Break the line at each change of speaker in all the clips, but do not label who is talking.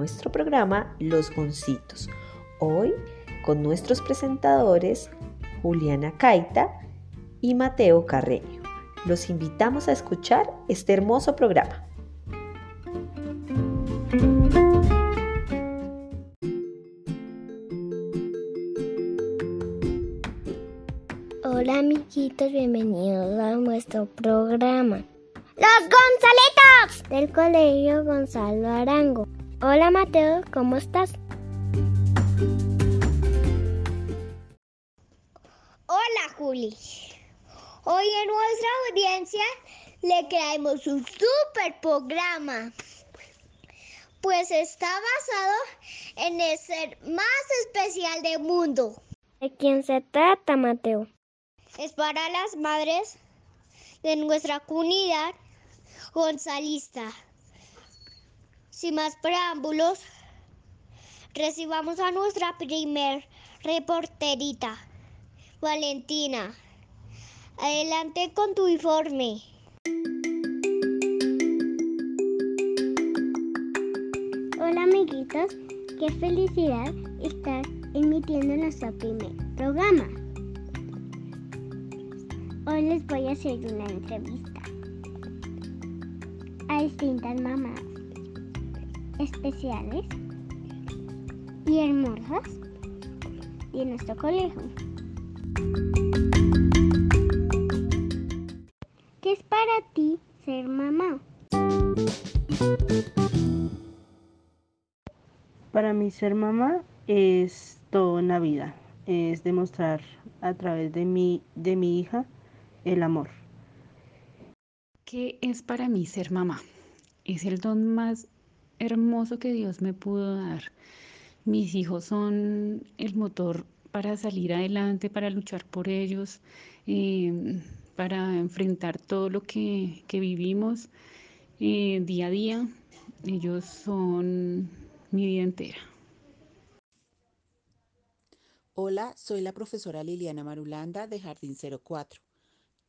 nuestro programa Los Goncitos. Hoy con nuestros presentadores Juliana Caita y Mateo Carreño. Los invitamos a escuchar este hermoso programa.
Hola amiguitos, bienvenidos a nuestro programa. Los Gonzalitos del Colegio Gonzalo Arango. Hola Mateo, ¿cómo estás?
Hola Juli. Hoy en nuestra audiencia le traemos un super programa. Pues está basado en el ser más especial del mundo.
¿De quién se trata, Mateo?
Es para las madres de nuestra comunidad gonzalista. Sin más preámbulos, recibamos a nuestra primer reporterita, Valentina. Adelante con tu informe.
Hola amiguitos, qué felicidad estar emitiendo nuestro primer programa. Hoy les voy a hacer una entrevista a distintas mamás especiales y hermosas de nuestro colegio. ¿Qué es para ti ser mamá?
Para mí ser mamá es todo en la vida, es demostrar a través de mi, de mi hija el amor.
¿Qué es para mí ser mamá? Es el don más hermoso que Dios me pudo dar. Mis hijos son el motor para salir adelante, para luchar por ellos, eh, para enfrentar todo lo que, que vivimos eh, día a día. Ellos son mi vida entera.
Hola, soy la profesora Liliana Marulanda de Jardín 04.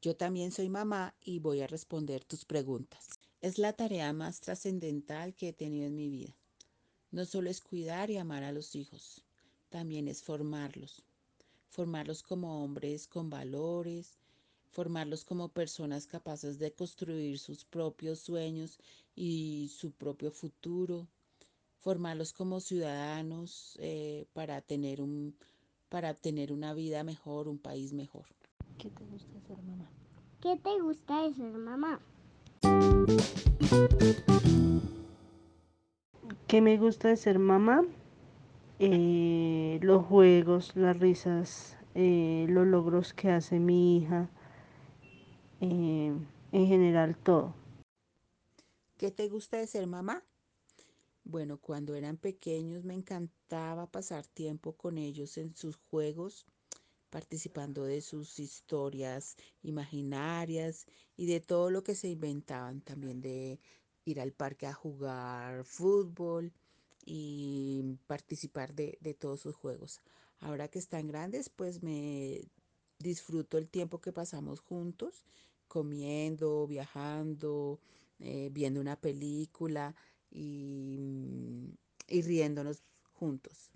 Yo también soy mamá y voy a responder tus preguntas. Es la tarea más trascendental que he tenido en mi vida. No solo es cuidar y amar a los hijos, también es formarlos. Formarlos como hombres con valores, formarlos como personas capaces de construir sus propios sueños y su propio futuro, formarlos como ciudadanos eh, para, tener un, para tener una vida mejor, un país mejor.
¿Qué te gusta de ser mamá?
¿Qué te gusta de ser mamá?
¿Qué me gusta de ser mamá? Eh, los juegos, las risas, eh, los logros que hace mi hija, eh, en general todo.
¿Qué te gusta de ser mamá? Bueno, cuando eran pequeños me encantaba pasar tiempo con ellos en sus juegos, participando de sus historias imaginarias y de todo lo que se inventaban, también de ir al parque a jugar fútbol y participar de, de todos sus juegos. Ahora que están grandes, pues me disfruto el tiempo que pasamos juntos, comiendo, viajando, eh, viendo una película y, y riéndonos juntos.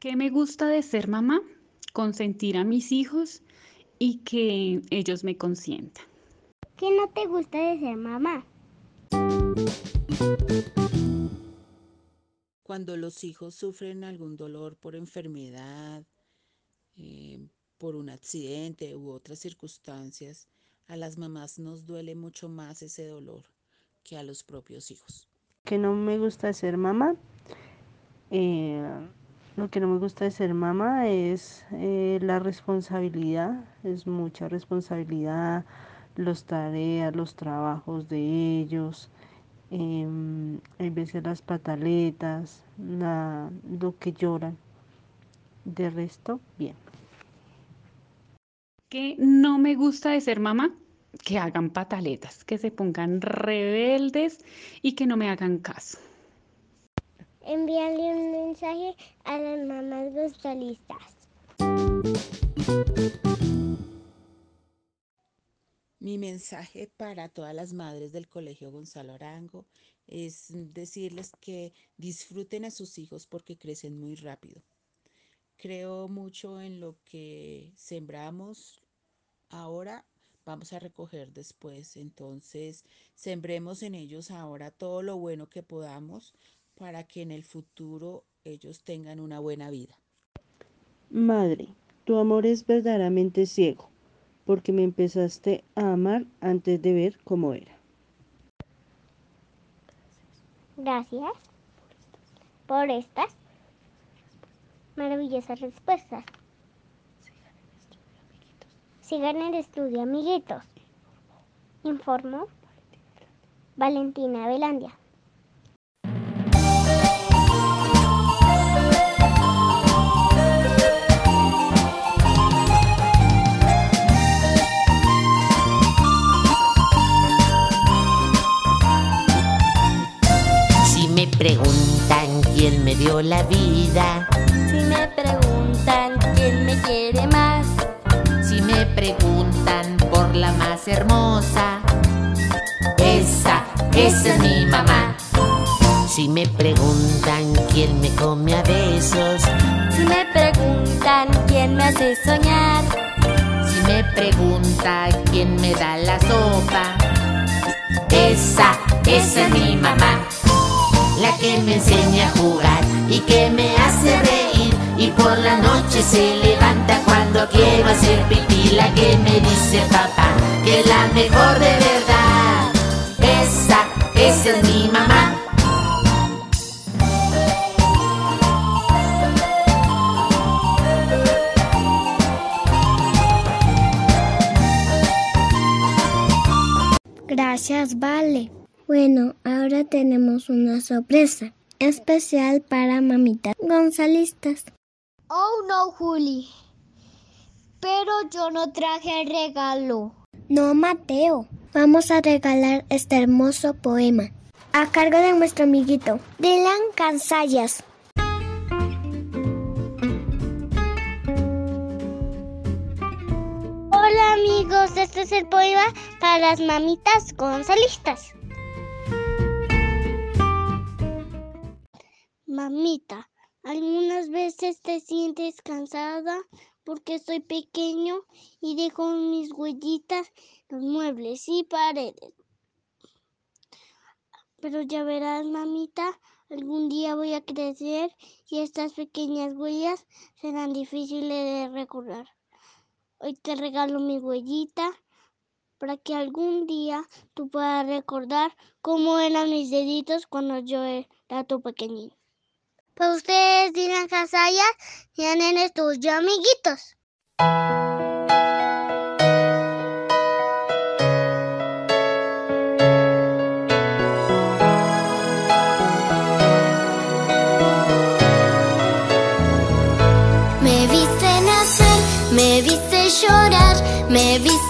¿Qué me gusta de ser mamá? Consentir a mis hijos y que ellos me consientan.
¿Qué no te gusta de ser mamá?
Cuando los hijos sufren algún dolor por enfermedad, eh, por un accidente u otras circunstancias, a las mamás nos duele mucho más ese dolor que a los propios hijos.
¿Qué no me gusta de ser mamá? Eh, lo que no me gusta de ser mamá es eh, la responsabilidad, es mucha responsabilidad, las tareas, los trabajos de ellos, eh, a veces las pataletas, la, lo que lloran. De resto, bien.
¿Qué no me gusta de ser mamá? Que hagan pataletas, que se pongan rebeldes y que no me hagan caso.
Envíale un mensaje a las mamás gonzalistas.
Mi mensaje para todas las madres del Colegio Gonzalo Arango es decirles que disfruten a sus hijos porque crecen muy rápido. Creo mucho en lo que sembramos ahora, vamos a recoger después. Entonces, sembremos en ellos ahora todo lo bueno que podamos para que en el futuro ellos tengan una buena vida.
Madre, tu amor es verdaderamente ciego, porque me empezaste a amar antes de ver cómo era.
Gracias por estas maravillosas respuestas. Sigan el estudio, amiguitos. Informo Valentina Velandia.
La vida,
Si me preguntan quién me quiere más,
si me preguntan por la más hermosa, esa, esa es mi mamá. Si me preguntan quién me come a besos,
si me preguntan quién me hace soñar,
si me pregunta quién me da la sopa, esa, esa es mi mamá. La que me enseña a jugar y que me hace reír y por la noche se levanta cuando quiero hacer pipí. La que me dice papá que es la mejor de verdad. Esa, esa es mi mamá.
Gracias, Vale. Bueno, ahora tenemos una sorpresa especial para mamitas gonzalistas.
Oh no, Juli. Pero yo no traje el regalo.
No, Mateo. Vamos a regalar este hermoso poema a cargo de nuestro amiguito Dylan Cansayas. Hola amigos, este es el poema para las mamitas gonzalistas. Mamita, algunas veces te sientes cansada porque soy pequeño y dejo mis huellitas los muebles y paredes. Pero ya verás, mamita, algún día voy a crecer y estas pequeñas huellas serán difíciles de recordar. Hoy te regalo mi huellita para que algún día tú puedas recordar cómo eran mis deditos cuando yo era tu pequeñito. Para ustedes, Dylan Casaya, ya nenes tus yo amiguitos.
me viste nacer, me viste llorar, me viste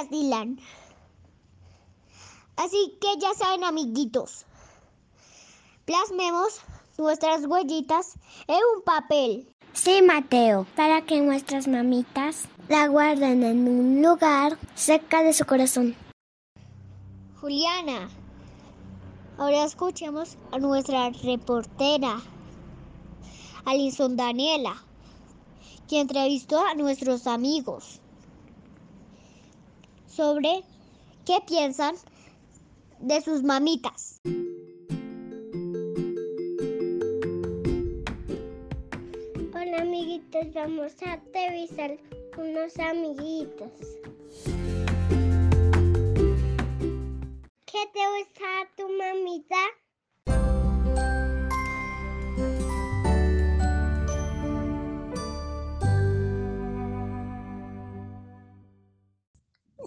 Gracias, Dylan. Así que ya saben, amiguitos. Plasmemos nuestras huellitas en un papel.
Sí, Mateo, para que nuestras mamitas la guarden en un lugar cerca de su corazón.
Juliana, ahora escuchemos a nuestra reportera, Alison Daniela, quien entrevistó a nuestros amigos sobre qué piensan de sus mamitas.
Hola, amiguitos, vamos a entrevistar unos amiguitos. ¿Qué te gusta tu mamita?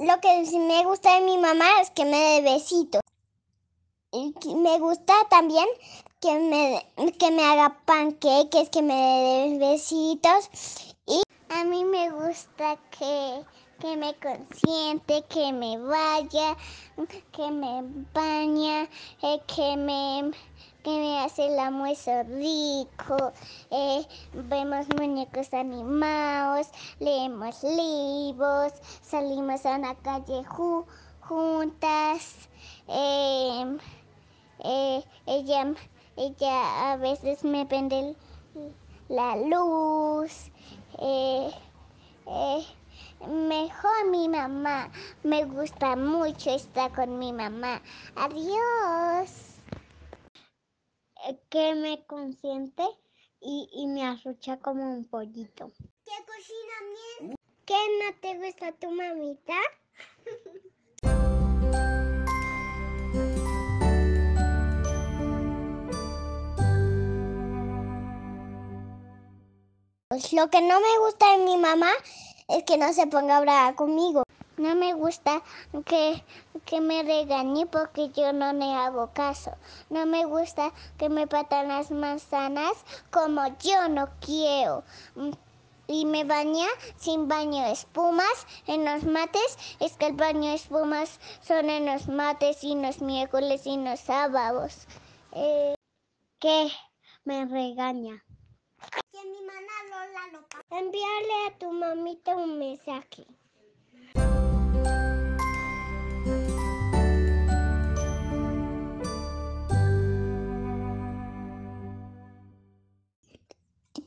Lo que me gusta de mi mamá es que me dé besitos. Y me gusta también que me, que me haga panqueques, que me dé besitos. Y a mí me gusta que, que me consiente, que me vaya, que me baña, eh, que me que me hace el almuerzo rico, eh, vemos muñecos animados, leemos libros, salimos a la calle ju- juntas. eh, eh, ella, ella a veces me prende la luz. eh, mejor mi mamá. Me gusta mucho estar con mi mamá. Adiós. Que me consiente y, y me arrucha como un pollito. ¿Qué cocina bien? ¿Qué no te gusta tu mamita? Pues lo que no me gusta de mi mamá es que no se ponga brava conmigo. No me gusta que, que me regañe porque yo no le hago caso. No me gusta que me patan las manzanas como yo no quiero. Y me baña sin baño espumas en los mates. Es que el baño de espumas son en los mates y los miércoles y los sábados. Eh, que me regaña. Que mi mamá Lola lo Envíale a tu mamita un mensaje.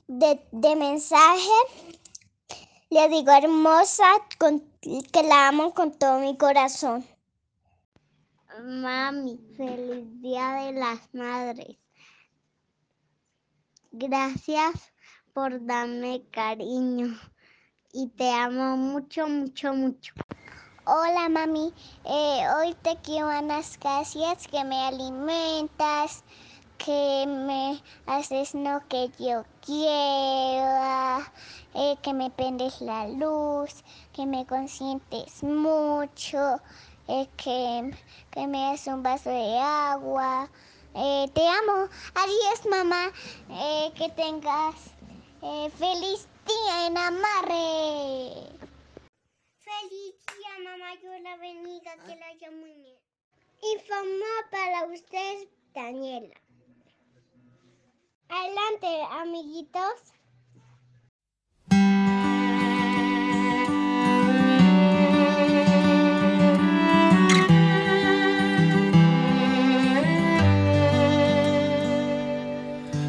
De, de mensaje le digo hermosa con- que la amo con todo mi corazón. Mami, feliz día de las madres. Gracias por darme cariño y te amo mucho, mucho, mucho. Hola mami, Eh, hoy te quiero las gracias que me alimentas, que me haces lo que yo quiera, eh, que me prendes la luz, que me consientes mucho, eh, que, que me das un vaso de agua. Eh, te amo. Adiós, mamá. Que tengas feliz día en amarre. Feliz día, mamá. Yo la bendiga, que la haya muy bien. Informó para ustedes, Daniela. Adelante, amiguitos.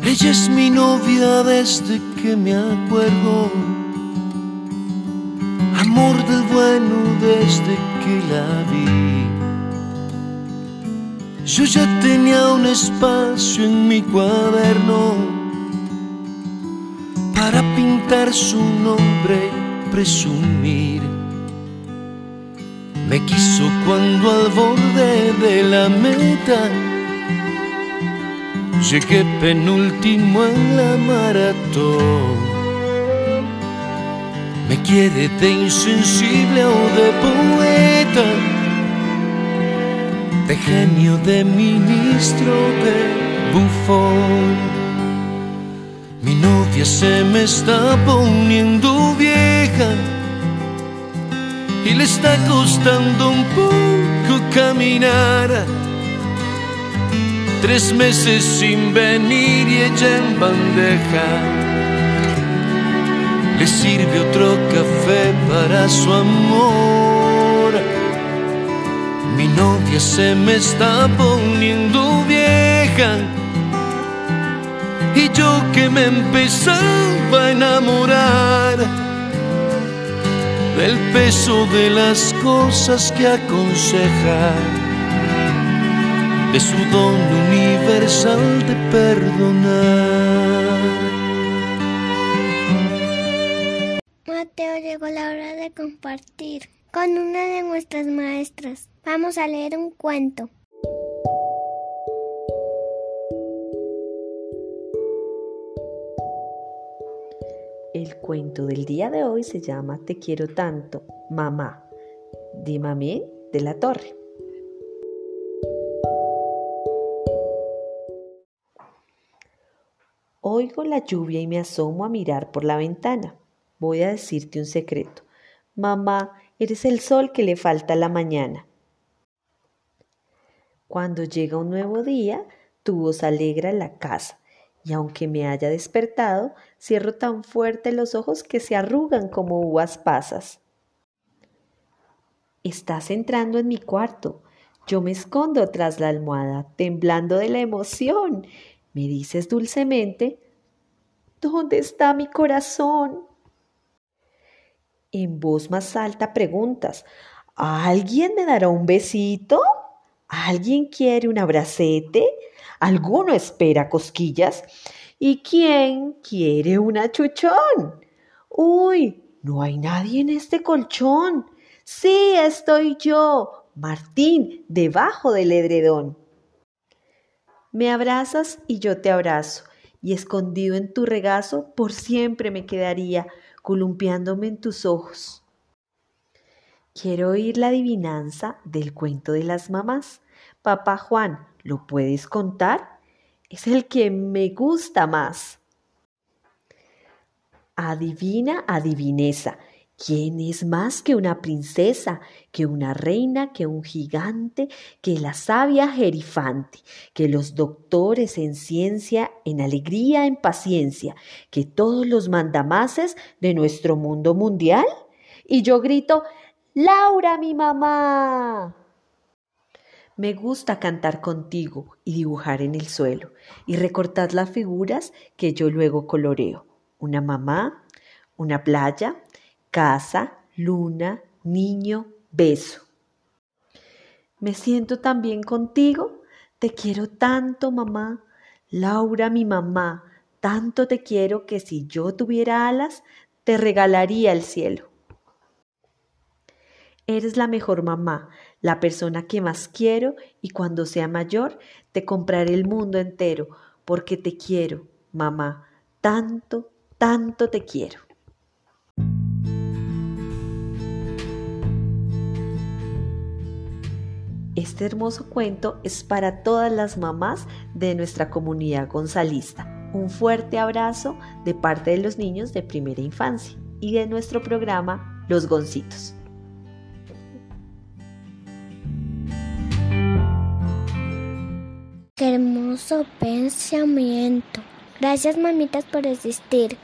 Ella es mi novia desde que me acuerdo. Amor del bueno desde que la vi. Yo ya tenía un espacio en mi cuaderno para pintar su nombre y presumir. Me quiso cuando al borde de la meta Llegué penúltimo en la maratón. Me quiere de insensible o de poeta, de genio, de ministro, de bufón. Mi novia se me está poniendo vieja y le está costando un poco caminar. Tres meses sin venir y ella en bandeja. Le sirve otro café para su amor. Novia se me está poniendo vieja. Y yo que me empezaba a enamorar del peso de las cosas que aconseja, de su don universal de perdonar.
Mateo, llegó la hora de compartir con una de nuestras maestras. Vamos a leer un cuento.
El cuento del día de hoy se llama Te quiero tanto, mamá, de Mamé de la Torre. Oigo la lluvia y me asomo a mirar por la ventana. Voy a decirte un secreto. Mamá, eres el sol que le falta a la mañana. Cuando llega un nuevo día, tu voz alegra la casa y aunque me haya despertado, cierro tan fuerte los ojos que se arrugan como uvas pasas. Estás entrando en mi cuarto. Yo me escondo tras la almohada, temblando de la emoción. Me dices dulcemente, ¿dónde está mi corazón? En voz más alta preguntas, ¿alguien me dará un besito? ¿Alguien quiere un abracete? ¿Alguno espera cosquillas? ¿Y quién quiere un achuchón? Uy, no hay nadie en este colchón. Sí, estoy yo, Martín, debajo del edredón. Me abrazas y yo te abrazo, y escondido en tu regazo por siempre me quedaría, columpiándome en tus ojos. Quiero oír la adivinanza del cuento de las mamás. Papá Juan, ¿lo puedes contar? Es el que me gusta más. Adivina, adivinesa. ¿Quién es más que una princesa, que una reina, que un gigante, que la sabia Jerifante, que los doctores en ciencia, en alegría, en paciencia, que todos los mandamases de nuestro mundo mundial? Y yo grito, Laura, mi mamá. Me gusta cantar contigo y dibujar en el suelo y recortar las figuras que yo luego coloreo. Una mamá, una playa, casa, luna, niño, beso. Me siento tan bien contigo. Te quiero tanto, mamá. Laura, mi mamá, tanto te quiero que si yo tuviera alas, te regalaría el cielo. Eres la mejor mamá, la persona que más quiero y cuando sea mayor te compraré el mundo entero porque te quiero, mamá, tanto, tanto te quiero. Este hermoso cuento es para todas las mamás de nuestra comunidad gonzalista. Un fuerte abrazo de parte de los niños de primera infancia y de nuestro programa Los Goncitos.
Qué hermoso pensamiento. Gracias, mamitas, por existir.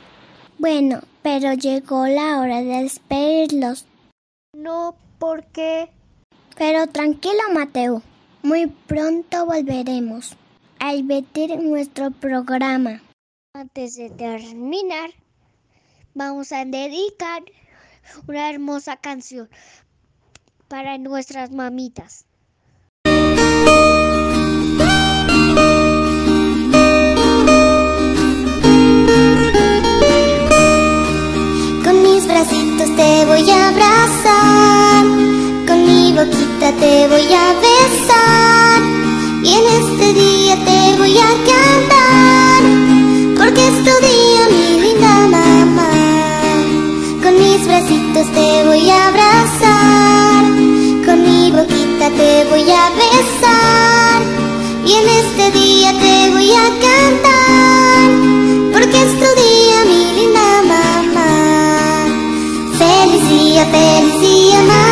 Bueno, pero llegó la hora de despedirlos.
No, ¿por qué?
Pero tranquilo, Mateo. Muy pronto volveremos a invertir nuestro programa.
Antes de terminar, vamos a dedicar una hermosa canción para nuestras mamitas.
Te voy a besar y en este día te voy a cantar, porque es tu día mi linda mamá. Con mis bracitos te voy a abrazar, con mi boquita te voy a besar y en este día te voy a cantar, porque es tu día mi linda mamá. Feliz día, feliz día, mamá.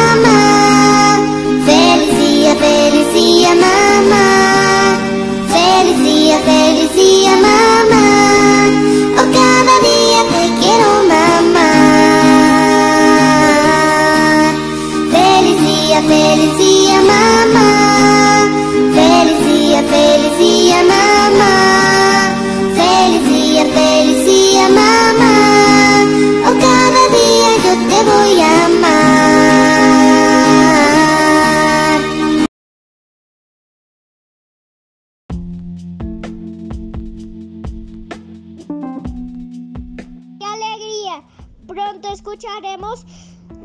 Pronto escucharemos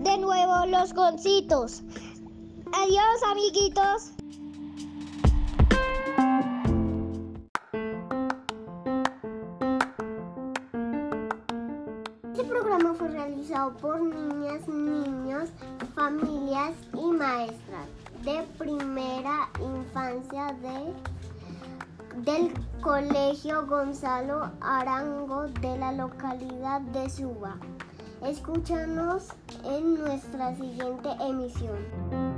de nuevo los goncitos. Adiós, amiguitos.
Este programa fue realizado por niñas, niños, familias y maestras de primera infancia de, del Colegio Gonzalo Arango de la localidad de Suba. Escúchanos en nuestra siguiente emisión.